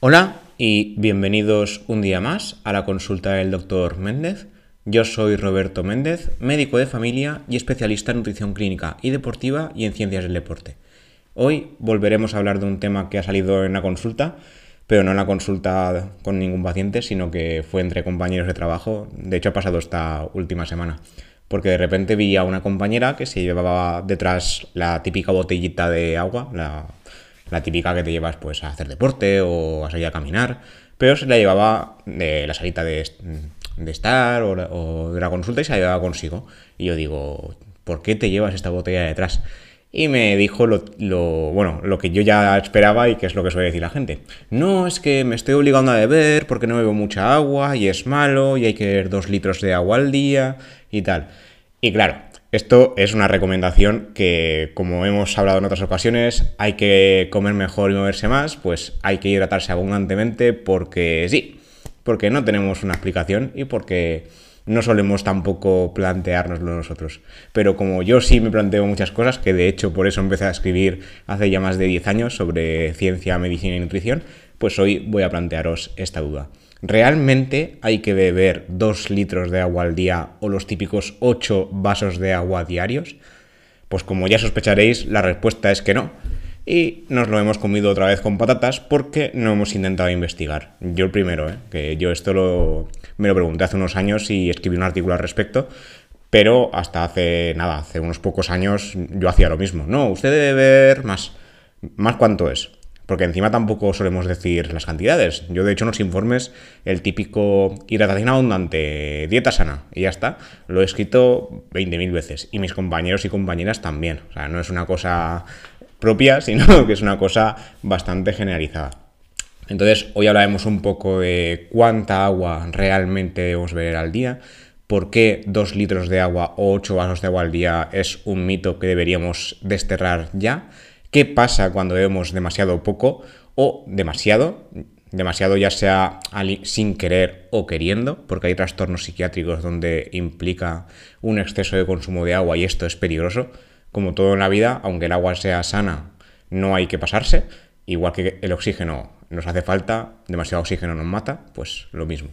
Hola y bienvenidos un día más a la consulta del doctor Méndez. Yo soy Roberto Méndez, médico de familia y especialista en nutrición clínica y deportiva y en ciencias del deporte. Hoy volveremos a hablar de un tema que ha salido en la consulta, pero no en la consulta con ningún paciente, sino que fue entre compañeros de trabajo. De hecho, ha pasado esta última semana. Porque de repente vi a una compañera que se llevaba detrás la típica botellita de agua, la la típica que te llevas pues a hacer deporte o a salir a caminar, pero se la llevaba de la salita de, estar o, de la consulta y se la llevaba consigo. Y yo digo, ¿por qué te llevas esta botella detrás? Y me dijo lo, bueno, lo que yo ya esperaba y que es lo que suele decir la gente. No, es que me estoy obligando a beber porque no bebo mucha agua y es malo y hay que beber dos litros de agua al día y tal. Y claro, esto es una recomendación que, como hemos hablado en otras ocasiones, hay que comer mejor y moverse más, pues hay que hidratarse abundantemente porque sí, porque no tenemos una explicación y porque no solemos tampoco planteárnoslo nosotros. Pero como yo sí me planteo muchas cosas, que de hecho por eso empecé a escribir hace ya más de 10 años sobre ciencia, medicina y nutrición, pues hoy voy a plantearos esta duda. ¿Realmente hay que beber 2 litros de agua al día o los típicos 8 vasos de agua diarios? Pues como ya sospecharéis, la respuesta es que no. Y nos lo hemos comido otra vez con patatas porque no hemos intentado investigar. Yo el primero, ¿eh? que yo esto lo, me lo pregunté hace unos años y escribí un artículo al respecto, pero hasta hace nada, hace unos pocos años yo hacía lo mismo. No, usted debe beber más. ¿Más cuánto es? Porque encima tampoco solemos decir las cantidades. Yo de hecho en los informes el típico hidratación abundante, dieta sana, y ya está, lo he escrito 20.000 veces, y mis compañeros y compañeras también. O sea, no es una cosa propia, sino que es una cosa bastante generalizada. Entonces, hoy hablaremos un poco de cuánta agua realmente debemos beber al día, por qué 2 litros de agua o 8 vasos de agua al día es un mito que deberíamos desterrar ya ¿Qué pasa cuando bebemos demasiado poco o demasiado? Demasiado ya sea sin querer o queriendo, porque hay trastornos psiquiátricos donde implica un exceso de consumo de agua y esto es peligroso. Como todo en la vida, aunque el agua sea sana, no hay que pasarse. Igual que el oxígeno nos hace falta, demasiado oxígeno nos mata, pues lo mismo.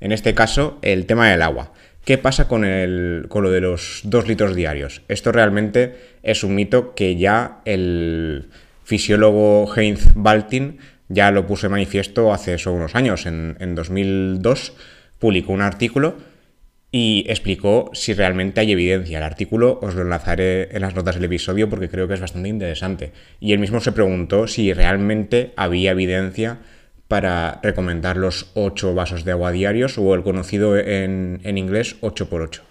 En este caso, el tema del agua. ¿Qué pasa con, el, con lo de los dos litros diarios? Esto realmente es un mito que ya el fisiólogo Heinz Baltin ya lo puso en manifiesto hace solo unos años. En, en 2002 publicó un artículo y explicó si realmente hay evidencia. El artículo os lo enlazaré en las notas del episodio porque creo que es bastante interesante. Y él mismo se preguntó si realmente había evidencia para recomendar los 8 vasos de agua diarios o el conocido en, inglés 8x8.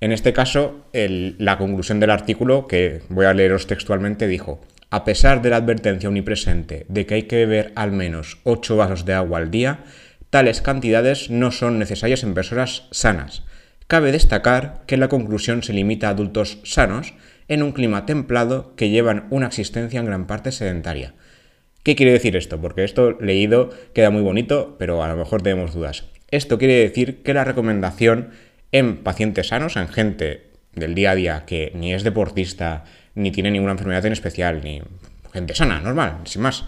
En este caso, la conclusión del artículo, que voy a leeros textualmente, dijo, a pesar de la advertencia omnipresente de que hay que beber al menos 8 vasos de agua al día, tales cantidades no son necesarias en personas sanas. Cabe destacar que la conclusión se limita a adultos sanos en un clima templado que llevan una existencia en gran parte sedentaria. ¿Qué quiere decir esto? Porque esto leído queda muy bonito, pero a lo mejor tenemos dudas. Esto quiere decir que la recomendación en pacientes sanos, en gente del día a día que ni es deportista, ni tiene ninguna enfermedad en especial, ni gente sana, normal, sin más,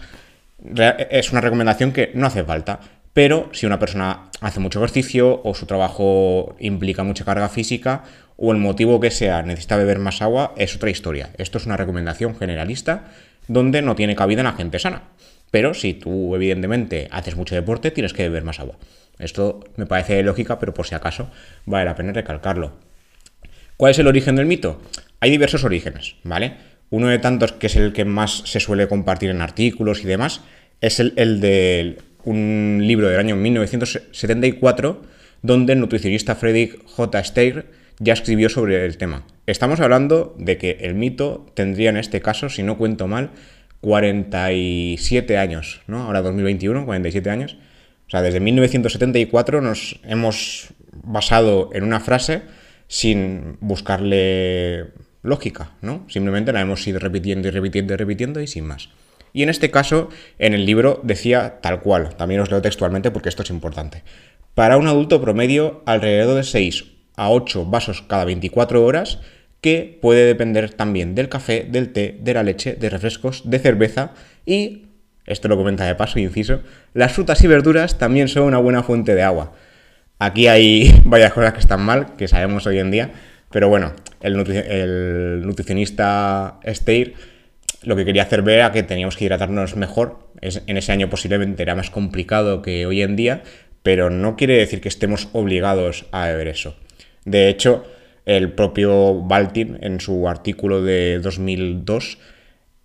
es una recomendación que no hace falta. Pero si una persona hace mucho ejercicio o su trabajo implica mucha carga física o el motivo que sea necesita beber más agua, es otra historia. Esto es una recomendación generalista donde no tiene cabida en la gente sana. Pero si tú, evidentemente, haces mucho deporte, tienes que beber más agua. Esto me parece lógica, pero por si acaso vale la pena recalcarlo. ¿Cuál es el origen del mito? Hay diversos orígenes, ¿vale? Uno de tantos, que es el que más se suele compartir en artículos y demás, es el, de un libro del año 1974, donde el nutricionista Frederick J. Steyer ya escribió sobre el tema. Estamos hablando de que el mito tendría en este caso, si no cuento mal, 47 años, ¿no? Ahora 2021, 47 años. O sea, desde 1974 nos hemos basado en una frase sin buscarle lógica, ¿no? Simplemente la hemos ido repitiendo y repitiendo y repitiendo y sin más. Y en este caso, en el libro decía tal cual, también os leo textualmente porque esto es importante. Para un adulto promedio, alrededor de 6 a 8 vasos cada 24 horas, que puede depender también del café, del té, de la leche, de refrescos, de cerveza y esto lo comenta de paso, inciso, las frutas y verduras también son una buena fuente de agua. Aquí hay varias cosas que están mal, que sabemos hoy en día, pero bueno, el, nutricionista Steir lo que quería hacer ver era que teníamos que hidratarnos mejor. en ese año posiblemente era más complicado que hoy en día, pero no quiere decir que estemos obligados a beber eso. De hecho, el propio Baltin, en su artículo de 2002,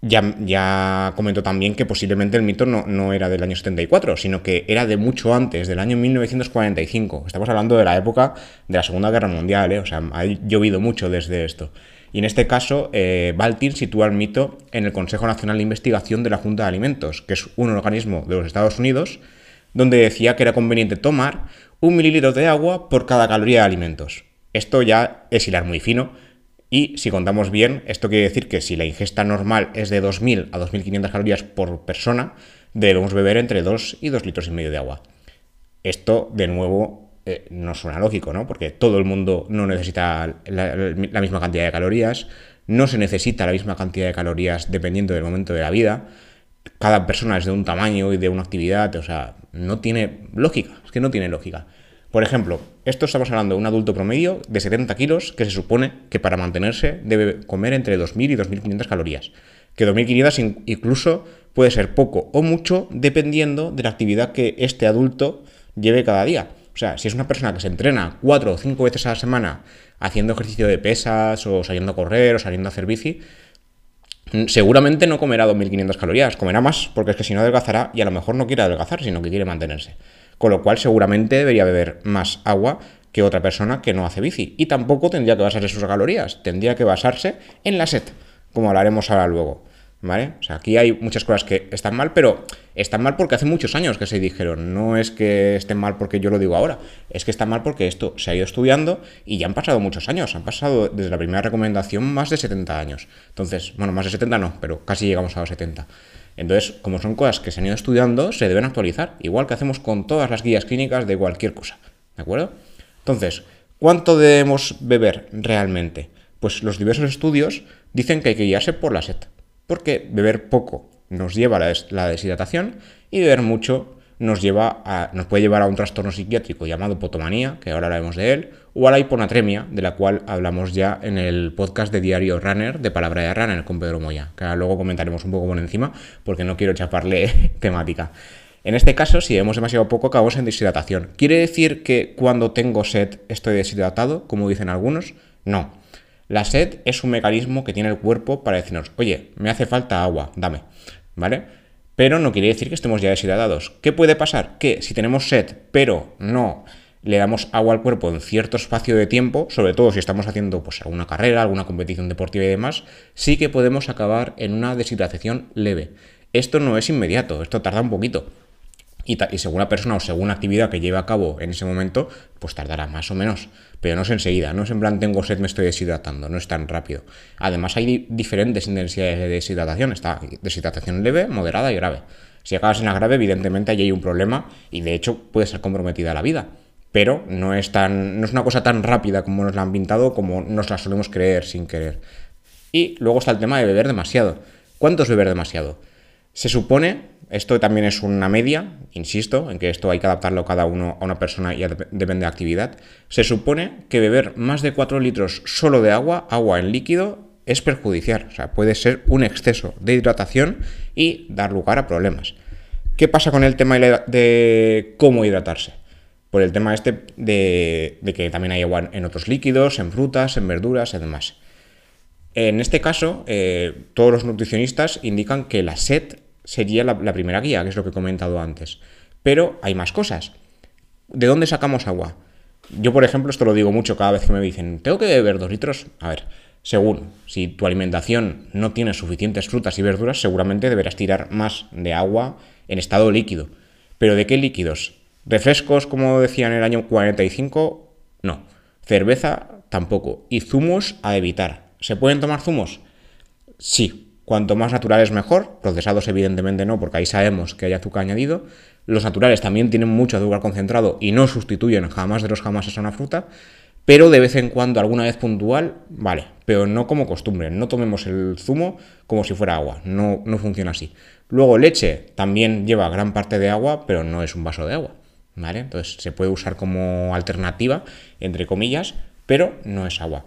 ya, ya, comentó también que posiblemente el mito no, no, era del año 74, sino que era de mucho antes, del año 1945. Estamos hablando de la época de la Segunda Guerra Mundial, ¿eh? o sea, ha llovido mucho desde esto. Y en este caso, eh, Baltin sitúa el mito en el Consejo Nacional de Investigación de la Junta de Alimentos, que es un organismo de los Estados Unidos, donde decía que era conveniente tomar un mililitro de agua por cada caloría de alimentos. Esto ya es hilar muy fino, y si contamos bien, esto quiere decir que si la ingesta normal es de 2.000 a 2.500 calorías por persona, debemos beber entre 2 y 2 litros y medio de agua. Esto, de nuevo, eh, no suena lógico, ¿no? Porque todo el mundo no necesita la, misma cantidad de calorías, no se necesita la misma cantidad de calorías dependiendo del momento de la vida. Cada persona es de un tamaño y de una actividad, o sea, no tiene lógica, es que no tiene lógica. Por ejemplo, esto estamos hablando de un adulto promedio de 70 kilos que se supone que para mantenerse debe comer entre 2.000 y 2.500 calorías. Que 2.500 incluso puede ser poco o mucho dependiendo de la actividad que este adulto lleve cada día. O sea, si es una persona que se entrena 4 o 5 veces a la semana haciendo ejercicio de pesas o saliendo a correr o saliendo a hacer bici, seguramente no comerá 2.500 calorías, comerá más porque es que si no adelgazará y a lo mejor no quiere adelgazar, sino que quiere mantenerse con lo cual seguramente debería beber más agua que otra persona que no hace bici. Y tampoco tendría que basarse en sus calorías, tendría que basarse en la sed, como hablaremos ahora luego. ¿Vale? O sea, aquí hay muchas cosas que están mal, pero están mal porque hace muchos años que se dijeron. No es que estén mal porque yo lo digo ahora, es que están mal porque esto se ha ido estudiando y ya han pasado muchos años. Han pasado desde la primera recomendación más de 70 años. Entonces, bueno, más de 70 no, pero casi llegamos a los 70. Entonces, como son cosas que se han ido estudiando, se deben actualizar, igual que hacemos con todas las guías clínicas de cualquier cosa. ¿De acuerdo? Entonces, ¿cuánto debemos beber realmente? Pues los diversos estudios dicen que hay que guiarse por la sed, porque beber poco nos lleva a la deshidratación y beber mucho nos, lleva a, nos puede llevar a un trastorno psiquiátrico llamado potomanía, que ahora hablaremos de él, o a la hiponatremia, de la cual hablamos ya en el podcast de Diario Runner, de Palabra de Runner, con Pedro Moya, que luego comentaremos un poco por encima, porque no quiero chaparle temática. En este caso, si bebemos demasiado poco, acabamos en deshidratación. ¿Quiere decir que cuando tengo sed estoy deshidratado, como dicen algunos? No. La sed es un mecanismo que tiene el cuerpo para decirnos, oye, me hace falta agua, dame. ¿Vale? pero no quiere decir que estemos ya deshidratados. ¿Qué puede pasar? Que si tenemos sed, pero no le damos agua al cuerpo en cierto espacio de tiempo, sobre todo si estamos haciendo pues, alguna carrera, alguna competición deportiva y demás, sí que podemos acabar en una deshidratación leve. Esto no es inmediato, esto tarda un poquito. Y, según la persona o según la actividad que lleve a cabo en ese momento, pues tardará más o menos. Pero no es enseguida, no es en plan tengo sed, me estoy deshidratando, no es tan rápido. Además hay diferentes intensidades de deshidratación, está deshidratación leve, moderada y grave. Si acabas en la grave, evidentemente ahí hay un problema y de hecho puede ser comprometida la vida. Pero no es, tan, no es una cosa tan rápida como nos la han pintado, como nos la solemos creer sin querer. Y luego está el tema de beber demasiado. ¿Cuánto es beber demasiado? Se supone esto también es una media, insisto, en que esto hay que adaptarlo cada uno a una persona y depende de actividad. Se supone que beber más de 4 litros solo de agua, agua en líquido, es perjudicial. O sea, puede ser un exceso de hidratación y dar lugar a problemas. ¿Qué pasa con el tema de cómo hidratarse? Por el tema este de, que también hay agua en otros líquidos, en frutas, en verduras y demás. En este caso, eh, todos los nutricionistas indican que la sed sería la, primera guía, que es lo que he comentado antes. Pero hay más cosas. ¿De dónde sacamos agua? Yo, por ejemplo, esto lo digo mucho cada vez que me dicen, ¿tengo que beber dos litros? A ver, según, si tu alimentación no tiene suficientes frutas y verduras, seguramente deberás tirar más de agua en estado líquido. ¿Pero de qué líquidos? ¿Refrescos, como decía en el año 45? No. Cerveza tampoco. Y zumos a evitar. ¿Se pueden tomar zumos? Sí, Cuanto más naturales mejor, procesados evidentemente no, porque ahí sabemos que hay azúcar añadido. Los naturales también tienen mucho azúcar concentrado y no sustituyen jamás de los jamás a una fruta, pero de vez en cuando, alguna vez puntual, vale, pero no como costumbre. No tomemos el zumo como si fuera agua, no, no funciona así. Luego leche también lleva gran parte de agua, pero no es un vaso de agua. ¿Vale? Entonces se puede usar como alternativa, entre comillas, pero no es agua.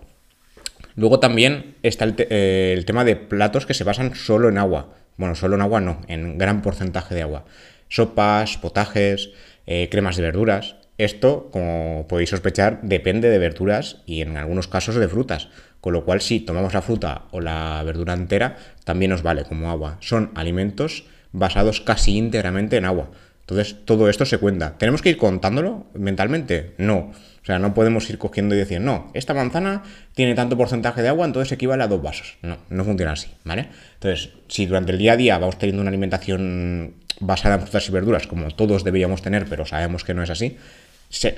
Luego también está el, eh, el, tema de platos que se basan solo en agua. Bueno, solo en agua no, en gran porcentaje de agua. Sopas, potajes, eh, cremas de verduras. Esto, como podéis sospechar, depende de verduras y en algunos casos de frutas. Con lo cual, si tomamos la fruta o la verdura entera, también nos vale como agua. Son alimentos basados casi íntegramente en agua. Entonces, todo esto se cuenta. ¿Tenemos que ir contándolo mentalmente? No. Sea, no podemos ir cogiendo y decir, no, esta manzana tiene tanto porcentaje de agua, entonces equivale a dos vasos. No, no funciona así, ¿vale? Entonces, si durante el día a día vamos teniendo una alimentación basada en frutas y verduras, como todos deberíamos tener, pero sabemos que no es así,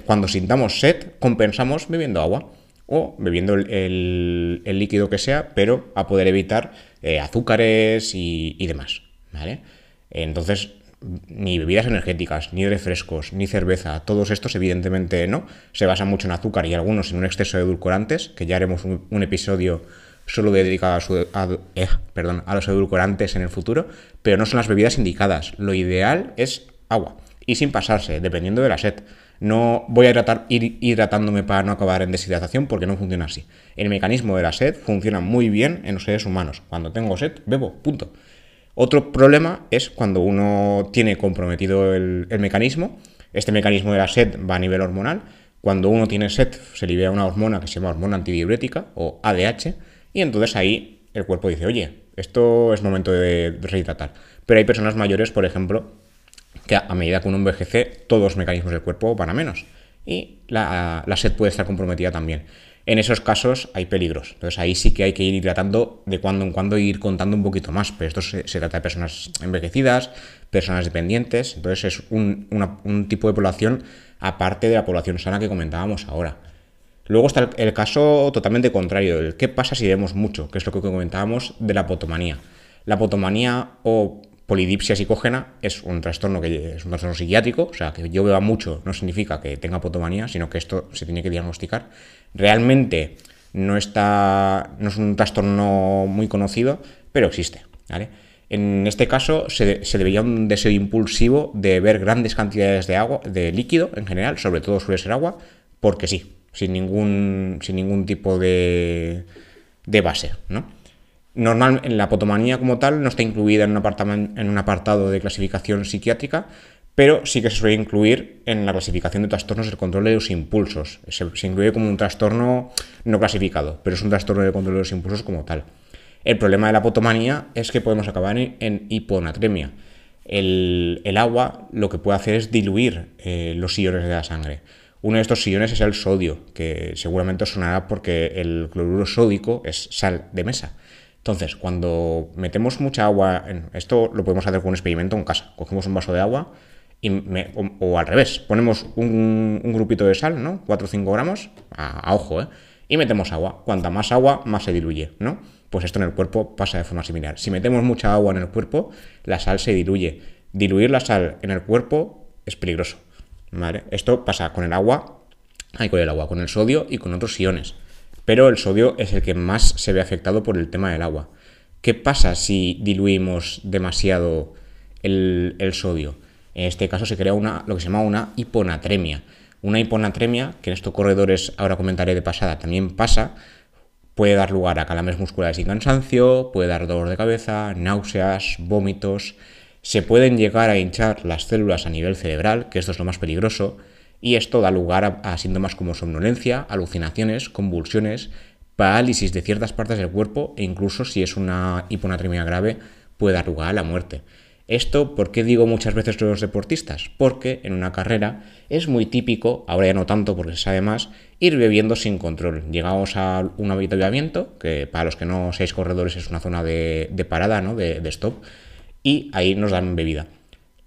cuando sintamos sed, compensamos bebiendo agua o bebiendo el, líquido que sea, pero a poder evitar eh, azúcares y, y demás, ¿vale? Entonces, ni bebidas energéticas, ni refrescos, ni cerveza, todos estos evidentemente no, se basan mucho en azúcar y algunos en un exceso de edulcorantes, que ya haremos un, episodio solo dedicado a, eh, perdón, a los edulcorantes en el futuro, pero no son las bebidas indicadas. Lo ideal es agua y sin pasarse, dependiendo de la sed. No voy a ir hidratándome para no acabar en deshidratación porque no funciona así. El mecanismo de la sed funciona muy bien en los seres humanos. Cuando tengo sed, bebo, punto. Otro problema es cuando uno tiene comprometido el, mecanismo. Este mecanismo de la sed va a nivel hormonal. Cuando uno tiene sed, se libera una hormona que se llama hormona antidiurética o ADH, y entonces ahí el cuerpo dice, oye, esto es momento de rehidratar. Pero hay personas mayores, por ejemplo, que a medida que uno envejece, todos los mecanismos del cuerpo van a menos. Y la, la sed puede estar comprometida también en esos casos hay peligros. Entonces ahí sí que hay que ir hidratando de cuando en cuando e ir contando un poquito más. Pero esto se, trata de personas envejecidas, personas dependientes. Entonces es un, tipo de población aparte de la población sana que comentábamos ahora. Luego está el, caso totalmente contrario, el qué pasa si vemos mucho, que es lo que comentábamos de la potomanía. La potomanía o polidipsia psicógena es un trastorno que es un trastorno psiquiátrico, o sea, que yo beba mucho no significa que tenga potomanía, sino que esto se tiene que diagnosticar. Realmente no está no es un trastorno muy conocido, pero existe, En este caso se, se, debería un deseo impulsivo de beber grandes cantidades de agua, de líquido en general, sobre todo suele ser agua, porque sí, sin ningún, sin ningún tipo de, de base, ¿no? Normal, en la potomanía como tal no está incluida en un, en un apartado de clasificación psiquiátrica, pero sí que se suele incluir en la clasificación de trastornos del control de los impulsos. Se, incluye como un trastorno no clasificado, pero es un trastorno de control de los impulsos como tal. El problema de la potomanía es que podemos acabar en, hiponatremia. El, agua lo que puede hacer es diluir eh, los iones de la sangre. Uno de estos iones es el sodio, que seguramente sonará porque el cloruro sódico es sal de mesa. Entonces, cuando metemos mucha agua, en, esto lo podemos hacer con un experimento en casa. Cogemos un vaso de agua y o, al revés, ponemos un, grupito de sal, ¿no? 4 o 5 gramos, a, ojo, ¿eh? Y metemos agua. Cuanta más agua, más se diluye, ¿no? Pues esto en el cuerpo pasa de forma similar. Si metemos mucha agua en el cuerpo, la sal se diluye. Diluir la sal en el cuerpo es peligroso, ¿vale? Esto pasa con el agua, hay con el agua, con el sodio y con otros iones pero el sodio es el que más se ve afectado por el tema del agua. ¿Qué pasa si diluimos demasiado el, sodio? En este caso se crea una, lo que se llama una hiponatremia. Una hiponatremia, que en estos corredores ahora comentaré de pasada, también pasa, puede dar lugar a calambres musculares y cansancio, puede dar dolor de cabeza, náuseas, vómitos, se pueden llegar a hinchar las células a nivel cerebral, que esto es lo más peligroso, y esto da lugar a, síntomas como somnolencia, alucinaciones, convulsiones, parálisis de ciertas partes del cuerpo e incluso si es una hiponatremia grave puede dar lugar a la muerte. Esto, ¿por qué digo muchas veces los deportistas? Porque en una carrera es muy típico, ahora ya no tanto porque se sabe más, ir bebiendo sin control. Llegamos a un avituallamiento, que para los que no seáis corredores es una zona de, parada, ¿no? de stop, y ahí nos dan bebida.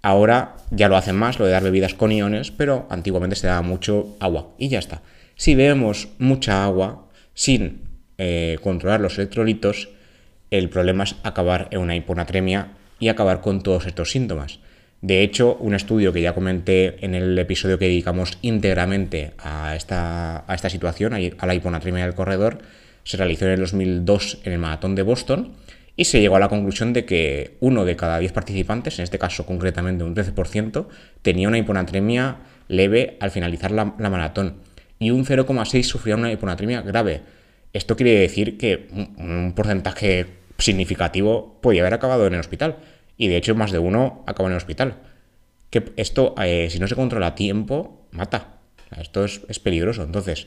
Ahora ya lo hacen más, lo de dar bebidas con iones, pero antiguamente se daba mucho agua y ya está. Si bebemos mucha agua sin eh, controlar los electrolitos, el problema es acabar en una hiponatremia y acabar con todos estos síntomas. De hecho, un estudio que ya comenté en el episodio que dedicamos íntegramente a esta, a esta situación, a la hiponatremia del corredor, se realizó en el 2002 en el maratón de Boston y se llegó a la conclusión de que uno de cada 10 participantes, en este caso concretamente un 13%, tenía una hiponatremia leve al finalizar la, maratón y un 0,6 sufría una hiponatremia grave. Esto quiere decir que un porcentaje significativo podía haber acabado en el hospital y de hecho más de uno acabó en el hospital. Que esto, eh, si no se controla a tiempo, mata. Esto es, es, peligroso. Entonces,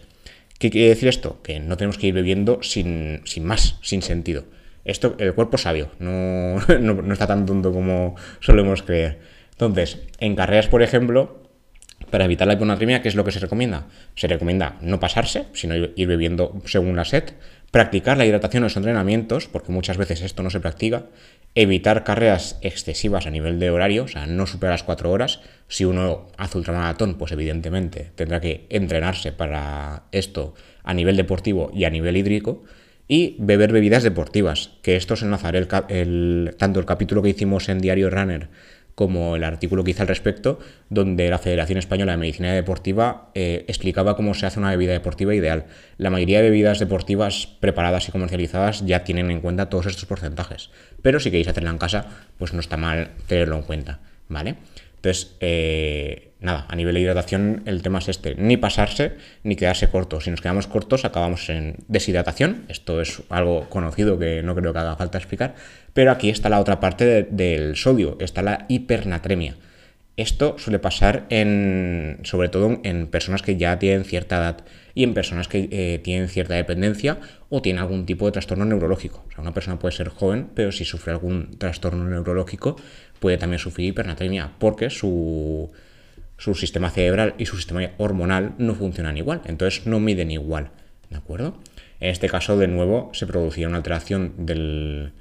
¿qué quiere decir esto? Que no tenemos que ir bebiendo sin, sin más, sin sentido. Esto, el cuerpo sabio, no, no, está tan tonto como solemos creer. Entonces, en carreras, por ejemplo, para evitar la hiponatremia, ¿qué es lo que se recomienda? Se recomienda no pasarse, sino ir bebiendo según la sed, practicar la hidratación en los entrenamientos, porque muchas veces esto no se practica, evitar carreras excesivas a nivel de horario, o sea, no superar las 4 horas. Si uno hace ultramaratón, pues evidentemente tendrá que entrenarse para esto a nivel deportivo y a nivel hídrico y beber bebidas deportivas, que esto es enlazaré el, tanto el capítulo que hicimos en Diario Runner como el artículo que hice al respecto, donde la Federación Española de Medicina Deportiva eh, explicaba cómo se hace una bebida deportiva ideal. La mayoría de bebidas deportivas preparadas y comercializadas ya tienen en cuenta todos estos porcentajes, pero si queréis hacerla en casa, pues no está mal tenerlo en cuenta, ¿vale? Entonces, eh, nada, a nivel de hidratación el tema es este, ni pasarse ni quedarse corto. Si nos quedamos cortos acabamos en deshidratación, esto es algo conocido que no creo que haga falta explicar, pero aquí está la otra parte del sodio, está la hipernatremia. Esto suele pasar en, sobre todo en personas que ya tienen cierta edad y en personas que eh, tienen cierta dependencia o tienen algún tipo de trastorno neurológico. O sea, una persona puede ser joven, pero si sufre algún trastorno neurológico puede también sufrir hipernatremia porque su, su sistema cerebral y su sistema hormonal no funcionan igual, entonces no miden igual. ¿De acuerdo? En este caso, de nuevo, se producía una alteración del,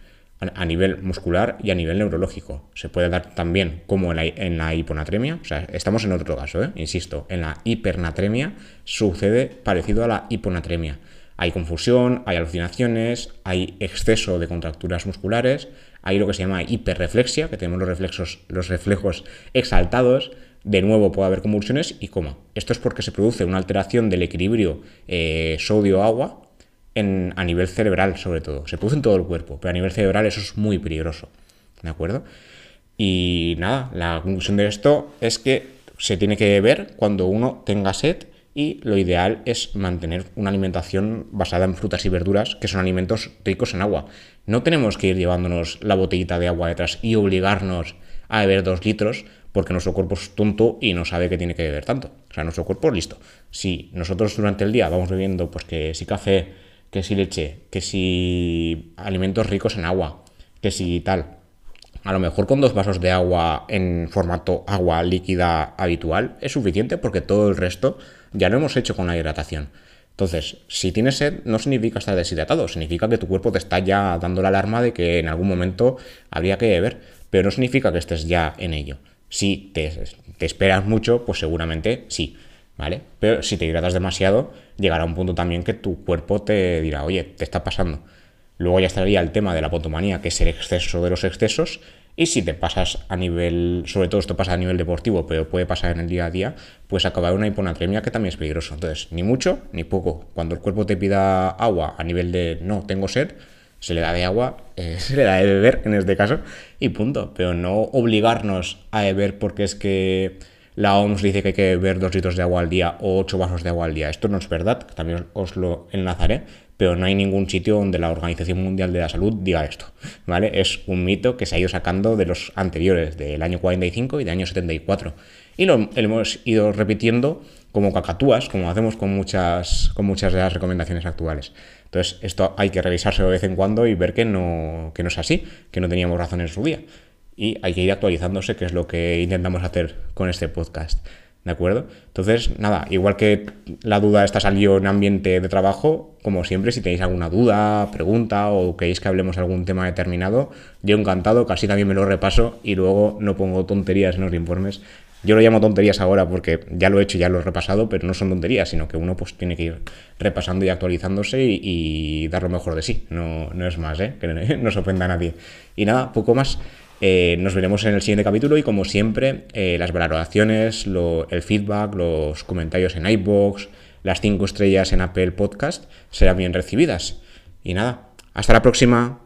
a nivel muscular y a nivel neurológico. Se puede dar también como en la, hiponatremia, o sea, estamos en otro caso, ¿eh? insisto, en la hipernatremia sucede parecido a la hiponatremia. Hay confusión, hay alucinaciones, hay exceso de contracturas musculares, hay lo que se llama hiperreflexia, que tenemos los reflejos, los reflejos exaltados, de nuevo puede haber convulsiones y coma. Esto es porque se produce una alteración del equilibrio eh, sodio-agua a nivel cerebral sobre todo. Se produce en todo el cuerpo, pero a nivel cerebral eso es muy peligroso. ¿De acuerdo? Y nada, la conclusión de esto es que se tiene que beber cuando uno tenga sed y lo ideal es mantener una alimentación basada en frutas y verduras, que son alimentos ricos en agua. No tenemos que ir llevándonos la botellita de agua detrás y obligarnos a beber dos litros porque nuestro cuerpo es tonto y no sabe que tiene que beber tanto. O sea, nuestro cuerpo listo. Si nosotros durante el día vamos bebiendo, pues que si café, que si leche, que si alimentos ricos en agua, que si tal. A lo mejor con dos vasos de agua en formato agua líquida habitual es suficiente porque todo el resto ya lo hemos hecho con la hidratación. Entonces, si tienes sed, no significa estar deshidratado, significa que tu cuerpo te está ya dando la alarma de que en algún momento habría que beber, pero no significa que estés ya en ello. Si te, te esperas mucho, pues seguramente sí. ¿Vale? Pero si te hidratas demasiado, llegará un punto también que tu cuerpo te dirá, oye, te está pasando. Luego ya estaría el tema de la potomanía, que es el exceso de los excesos, y si te pasas a nivel, sobre todo esto pasa a nivel deportivo, pero puede pasar en el día a día, pues acabar una hiponatremia que también es peligroso. Entonces, ni mucho ni poco. Cuando el cuerpo te pida agua a nivel de no tengo sed, se le da de agua, eh, se le da de beber en este caso, y punto. Pero no obligarnos a beber porque es que la OMS dice que hay que beber dos litros de agua al día o ocho vasos de agua al día. Esto no es verdad, también os lo enlazaré, pero no hay ningún sitio donde la Organización Mundial de la Salud diga esto, ¿vale? Es un mito que se ha ido sacando de los anteriores, del año 45 y del año 74. Y lo hemos ido repitiendo como cacatúas, como hacemos con muchas, con muchas de las recomendaciones actuales. Entonces, esto hay que revisarse de vez en cuando y ver que no, que no es así, que no teníamos razón en su día y hay que ir actualizándose, que es lo que intentamos hacer con este podcast. ¿De acuerdo? Entonces, nada, igual que la duda está salió en ambiente de trabajo, como siempre, si tenéis alguna duda, pregunta o queréis que hablemos algún tema determinado, yo encantado, casi también me lo repaso y luego no pongo tonterías en los informes. Yo lo llamo tonterías ahora porque ya lo he hecho, ya lo he repasado, pero no son tonterías, sino que uno pues tiene que ir repasando y actualizándose y, dar lo mejor de sí. No, no es más, ¿eh? que no se ofenda a nadie. Y nada, poco más. Eh, nos veremos en el siguiente capítulo y como siempre, eh, las valoraciones, el feedback, los comentarios en iBox, las 5 estrellas en Apple Podcast serán bien recibidas. Y nada, hasta la próxima.